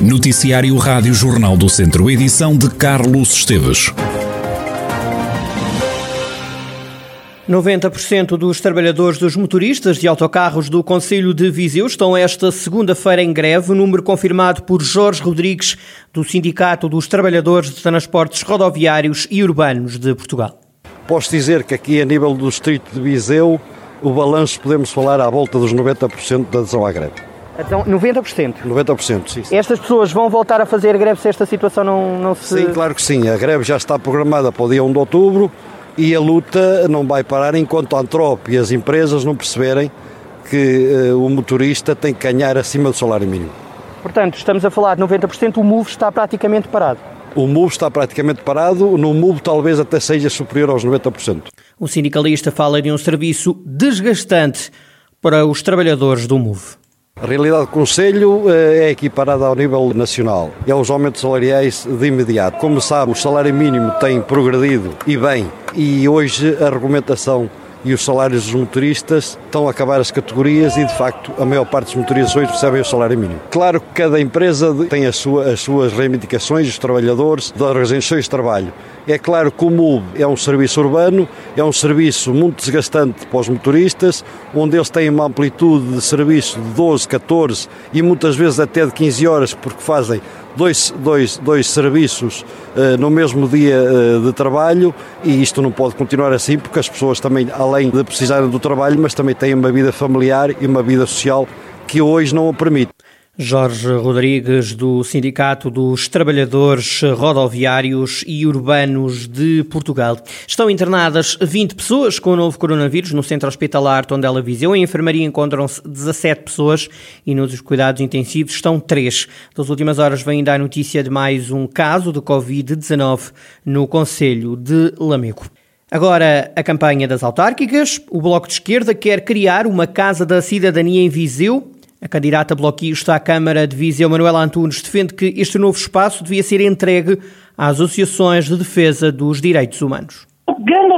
Noticiário Rádio Jornal do Centro, edição de Carlos Esteves. 90% dos trabalhadores dos motoristas de autocarros do Conselho de Viseu estão esta segunda-feira em greve, número confirmado por Jorge Rodrigues, do Sindicato dos Trabalhadores de Transportes Rodoviários e Urbanos de Portugal. Posso dizer que aqui a nível do distrito de Viseu, o balanço podemos falar à volta dos 90% da adesão à greve. Então, 90%? 90%, sim, sim. Estas pessoas vão voltar a fazer greve se esta situação não, não se... Sim, claro que sim. A greve já está programada para o dia 1 de outubro e a luta não vai parar enquanto a Antrop e as empresas não perceberem que uh, o motorista tem que ganhar acima do salário mínimo. Portanto, estamos a falar de 90%, o MOVE está praticamente parado. O MOVE está praticamente parado, no MOVE talvez até seja superior aos 90%. O sindicalista fala de um serviço desgastante para os trabalhadores do MOVE. A realidade do Conselho eh, é equiparada ao nível nacional. É os aumentos salariais de imediato. Como sabe, o salário mínimo tem progredido e bem, e hoje a argumentação e os salários dos motoristas estão a acabar as categorias e, de facto, a maior parte dos motoristas hoje recebem o salário mínimo. Claro que cada empresa tem as, sua, as suas reivindicações, os trabalhadores, das organizações de trabalho. É claro que o MUB é um serviço urbano, é um serviço muito desgastante para os motoristas, onde eles têm uma amplitude de serviço de 12, 14 e muitas vezes até de 15 horas, porque fazem dois, dois, dois serviços uh, no mesmo dia uh, de trabalho e isto não pode continuar assim porque as pessoas também, além de precisarem do trabalho, mas também têm uma vida familiar e uma vida social que hoje não o permite. Jorge Rodrigues, do Sindicato dos Trabalhadores Rodoviários e Urbanos de Portugal. Estão internadas 20 pessoas com o novo coronavírus no centro hospitalar Tondela Viseu. Em enfermaria encontram-se 17 pessoas e nos cuidados intensivos estão 3. Das últimas horas vem ainda a notícia de mais um caso de Covid-19 no Conselho de Lamego. Agora, a campanha das autárquicas. O Bloco de Esquerda quer criar uma Casa da Cidadania em Viseu a candidata bloquista à Câmara de Viseu, Manuela Antunes, defende que este novo espaço devia ser entregue às associações de defesa dos direitos humanos.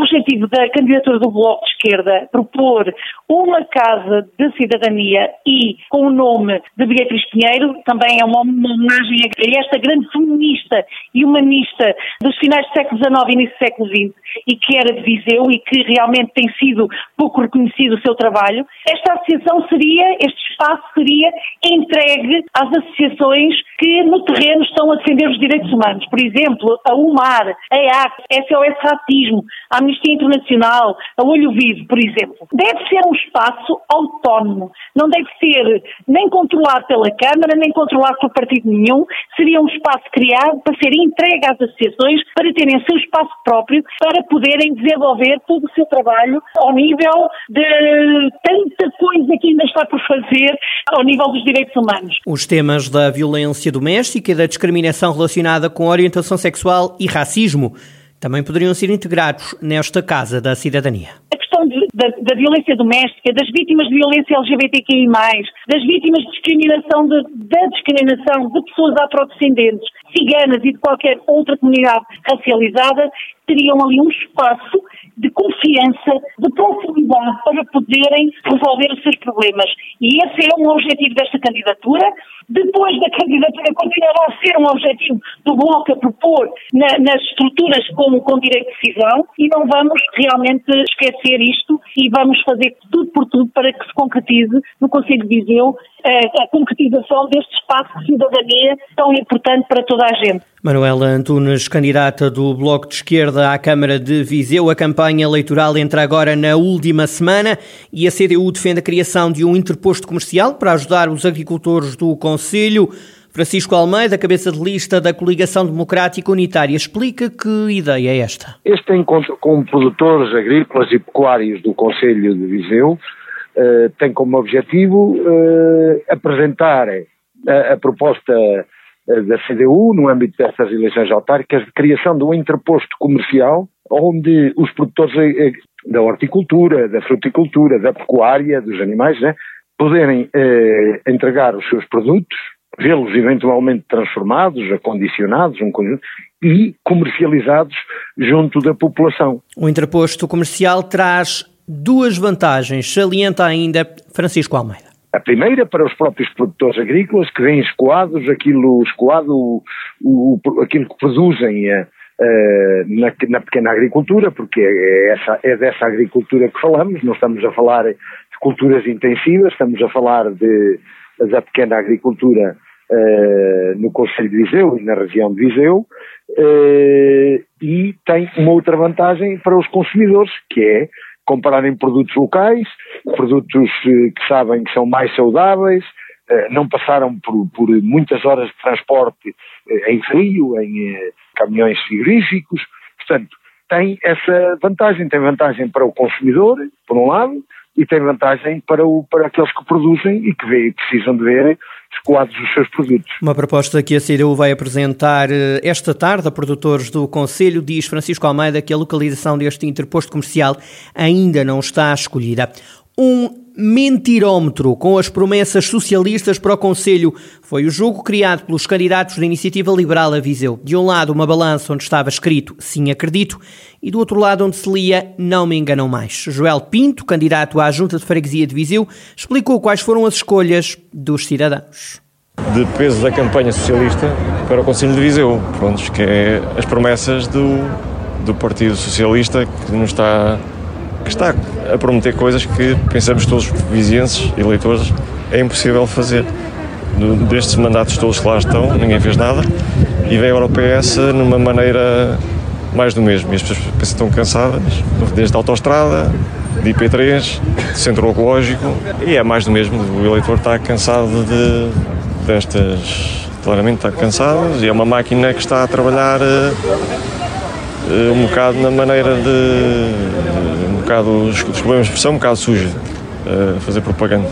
Objetivo da candidatura do Bloco de Esquerda propor uma casa de cidadania e com o nome de Beatriz Pinheiro, também é uma homenagem a esta grande feminista e humanista dos finais do século XIX e início do século XX e que era de Viseu e que realmente tem sido pouco reconhecido o seu trabalho. Esta associação seria, este espaço seria entregue às associações que no terreno estão a defender os direitos humanos. Por exemplo, a UMAR, a EAC, SOS Racismo, a Amnistia Internacional, a Olho Vivo, por exemplo. Deve ser um espaço autónomo. Não deve ser nem controlado pela Câmara, nem controlado por partido nenhum. Seria um espaço criado para ser entregue às associações, para terem seu espaço próprio, para poderem desenvolver todo o seu trabalho ao nível de tanta coisa que ainda está por fazer ao nível dos direitos humanos. Os temas da violência doméstica e da discriminação relacionada com orientação sexual e racismo também poderiam ser integrados nesta Casa da Cidadania. A questão de, da, da, violência doméstica, das vítimas de violência LGBTQI+, das vítimas de discriminação, de, da discriminação de pessoas afrodescendentes, ciganas e de qualquer outra comunidade racializada, teriam ali um espaço de confiança, de proximidade para poderem resolver os seus problemas. E esse é um objetivo desta candidatura. Depois da candidatura continuará a ser um objetivo do Bloco a propor na, nas estruturas com, com direito de decisão e não vamos realmente esquecer isto e vamos fazer tudo por tudo para que se concretize no Conselho de Viseu a, a concretização deste espaço de cidadania tão importante para toda a gente. Manuela Antunes, candidata do Bloco de Esquerda à Câmara de Viseu, a campanha eleitoral entra agora na última semana e a CDU defende a criação de um interposto comercial para ajudar os agricultores do Conselho. Francisco Almeida, cabeça de lista da Coligação Democrática Unitária, explica que ideia é esta. Este encontro com produtores agrícolas e pecuários do Conselho de Viseu uh, tem como objetivo uh, apresentar a, a proposta da CDU, no âmbito destas eleições autárquicas, de criação de um interposto comercial onde os produtores da horticultura, da fruticultura, da pecuária, dos animais, né, poderem entregar os seus produtos, vê-los eventualmente transformados, acondicionados, um conjunto, e comercializados junto da população. O interposto comercial traz duas vantagens, salienta ainda Francisco Almeida. A primeira para os próprios produtores agrícolas que vêm escoados aquilo, escoado o, o, aquilo que produzem uh, na, na, pequena agricultura, porque é, essa, é dessa agricultura que falamos, não estamos a falar de culturas intensivas, estamos a falar de, da pequena agricultura uh, no Conselho de Viseu e na região de Viseu, e tem uma outra vantagem para os consumidores, que é comprarem produtos locais, produtos eh, que sabem que são mais saudáveis, eh, não passaram por, por muitas horas de transporte eh, em frio, em caminhões frigoríficos, portanto, tem essa vantagem, tem vantagem para o consumidor, por um lado, e tem vantagem para, o, para aqueles que produzem e que vê, precisam de ver escoados os seus produtos. Uma proposta que a CDU vai apresentar eh, esta tarde a produtores do Conselho, diz Francisco Almeida que a localização deste interposto comercial ainda não está escolhida. Um mentirómetro com as promessas socialistas para o Conselho foi o jogo criado pelos candidatos da Iniciativa Liberal a Viseu. De um lado, uma balança onde estava escrito Sim, acredito, e do outro lado, onde se lia Não me enganam mais. Joel Pinto, candidato à Junta de Freguesia de Viseu, explicou quais foram as escolhas dos cidadãos. De peso da campanha socialista para o Conselho de Viseu, pronto, que é as promessas do, do Partido Socialista que nos está que está a prometer coisas que pensamos todos vizienses, eleitores, é impossível fazer. Destes mandatos todos que lá estão, ninguém fez nada e vem agora o PS numa maneira mais do mesmo. E as pessoas estão cansadas, desde a autoestrada, de IP3, de centro ecológico, e é mais do mesmo. O eleitor está cansado de, destas. Claramente está cansado e é uma máquina que está a trabalhar uh, um bocado na maneira de bocado, desculpem a expressão, um bocado suja a fazer propaganda.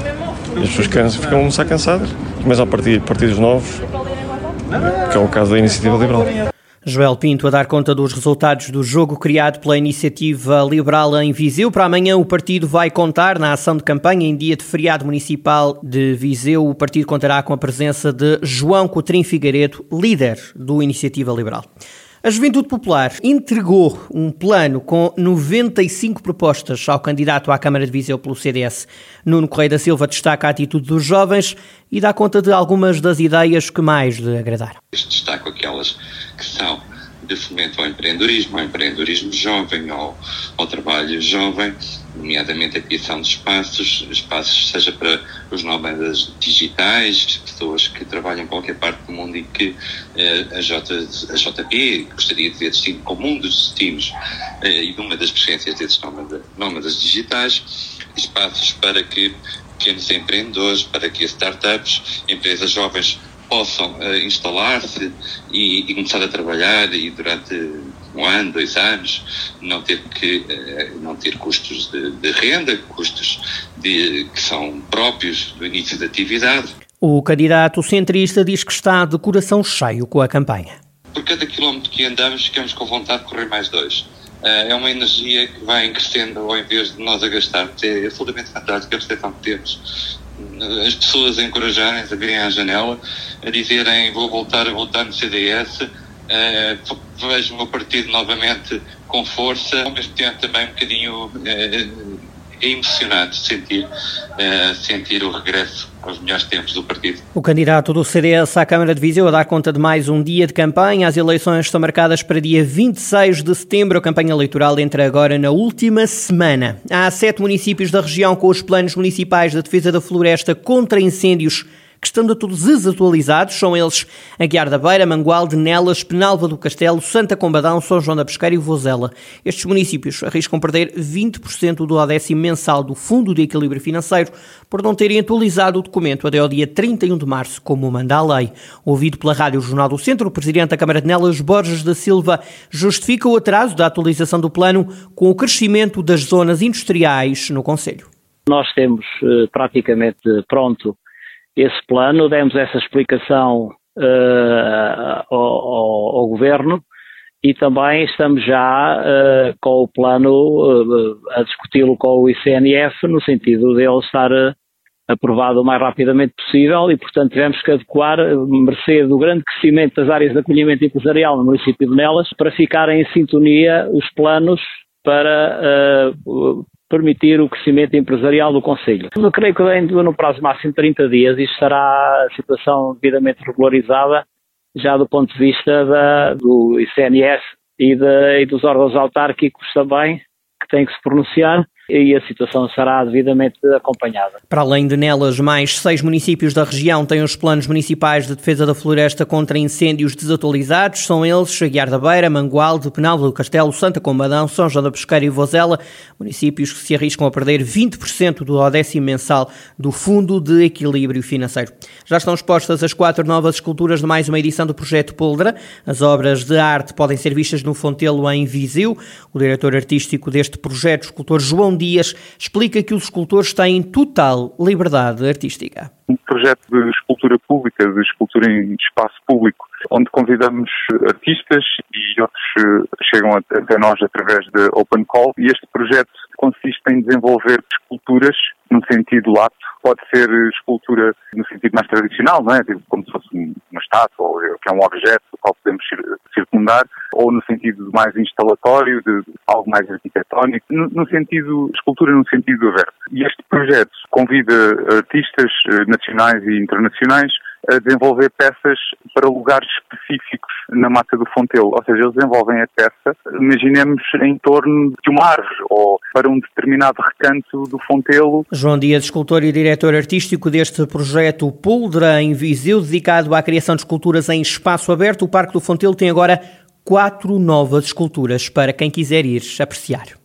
E as pessoas ficam a começar cansadas, começam a partir partidos novos, que é o caso da Iniciativa Liberal. Joel Pinto a dar conta dos resultados do jogo criado pela Iniciativa Liberal em Viseu. Para amanhã o partido vai contar na ação de campanha em dia de feriado municipal de Viseu. O partido contará com a presença de João Coutrinho Figueiredo, líder do Iniciativa Liberal. A Juventude Popular entregou um plano com 95 propostas ao candidato à Câmara de Viseu pelo CDS. Nuno Correia da Silva destaca a atitude dos jovens e dá conta de algumas das ideias que mais lhe agradaram. Destaco aquelas que são de fomento ao empreendedorismo, ao empreendedorismo jovem, ao, ao trabalho jovem, nomeadamente a criação de espaços, espaços seja para os nómadas digitais, pessoas que trabalham em qualquer parte do mundo e que eh, a, J, a JP gostaria de ver destino como um dos destinos eh, e de uma das preferências desses nómadas, nómadas digitais, espaços para que pequenos empreendedores, para que startups, empresas jovens possam uh, instalar-se e, e, começar a trabalhar e durante um ano, dois anos, não ter que uh, não ter custos de, de renda, custos de, que são próprios do início da atividade. O candidato centrista diz que está de coração cheio com a campanha. Por cada quilómetro que andamos, ficamos com vontade de correr mais dois. Uh, é uma energia que vai crescendo ao invés de nós a gastarmos. É absolutamente fantástico a percepção que temos as pessoas a encorajarem a virem à janela, a dizerem vou voltar a votar no CDS, uh, eh, vejo o meu partido novamente com força, ao mesmo tempo também um bocadinho uh, é emocionante sentir, uh, sentir o regresso aos melhores tempos do partido. O candidato do CDS à Câmara de Viseu a dar conta de mais um dia de campanha. As eleições estão marcadas para dia 26 de setembro. A campanha eleitoral entra agora na última semana. Há sete municípios da região com os planos municipais de defesa da floresta contra incêndios que estando todos desatualizados, são eles Aguiar da Beira, Mangualde, Nelas, Penalva do Castelo, Santa Combadão, São João da Pesqueira e Vozela. Estes municípios arriscam perder 20% do décimo mensal do Fundo de Equilíbrio Financeiro por não terem atualizado o documento até ao dia 31 de março, como manda a lei. Ouvido pela Rádio Jornal do Centro, o Presidente da Câmara de Nelas, Borges da Silva, justifica o atraso da atualização do plano com o crescimento das zonas industriais no Conselho. Nós temos eh, praticamente pronto esse plano, demos essa explicação uh, ao, ao, Governo e também estamos já uh, com o plano uh, a discuti-lo com o ICNF no sentido de ele estar aprovado o mais rapidamente possível e, portanto, tivemos que adequar, mercê do grande crescimento das áreas de acolhimento empresarial no município de Nelas, para ficarem em sintonia os planos para permitir o crescimento empresarial do Conselho. Eu creio que ainda no prazo máximo de 30 dias isto será a situação devidamente regularizada, já do ponto de vista da, do ICNS e, de, e dos órgãos autárquicos também, que têm que se pronunciar e a situação será devidamente acompanhada. Para além de nelas, mais seis municípios da região têm os planos municipais de defesa da floresta contra incêndios desatualizados. São eles Aguiar da Beira, Mangualde, Penalva do Castelo, Santa Combadão, São João da Pesqueira e Vozela, municípios que se arriscam a perder 20% do odécimo mensal do Fundo de Equilíbrio Financeiro. Já estão expostas as quatro novas esculturas de mais uma edição do projeto Poldra. As obras de arte podem ser vistas no Fontelo em Viseu. O diretor artístico deste projeto, o escultor João Dias, explica que os escultores têm total liberdade artística. Um projeto de escultura pública, de escultura em espaço público, onde convidamos artistas e outros eh, chegam até nós através de Open Call. E este projeto consiste em desenvolver esculturas no sentido lato. Pode ser escultura no sentido mais tradicional, não é? Tipo, como se uma estátua, ou que é um objeto do qual podemos circundar, ou no sentido mais instalatório, de algo mais arquitetónico, no, no sentido, escultura no sentido aberto. E este projeto convida artistas eh, nacionais e internacionais a desenvolver peças para lugares específicos na mata do Fontelo. Ou seja, eles desenvolvem a peça, imaginemos, em torno de uma árvore ou para um determinado recanto do Fontelo. João Dias, escultor e diretor artístico deste projeto Puldra em Viseu, dedicado à criação de esculturas em espaço aberto. O Parque do Fontelo tem agora quatro novas esculturas para quem quiser ir apreciar.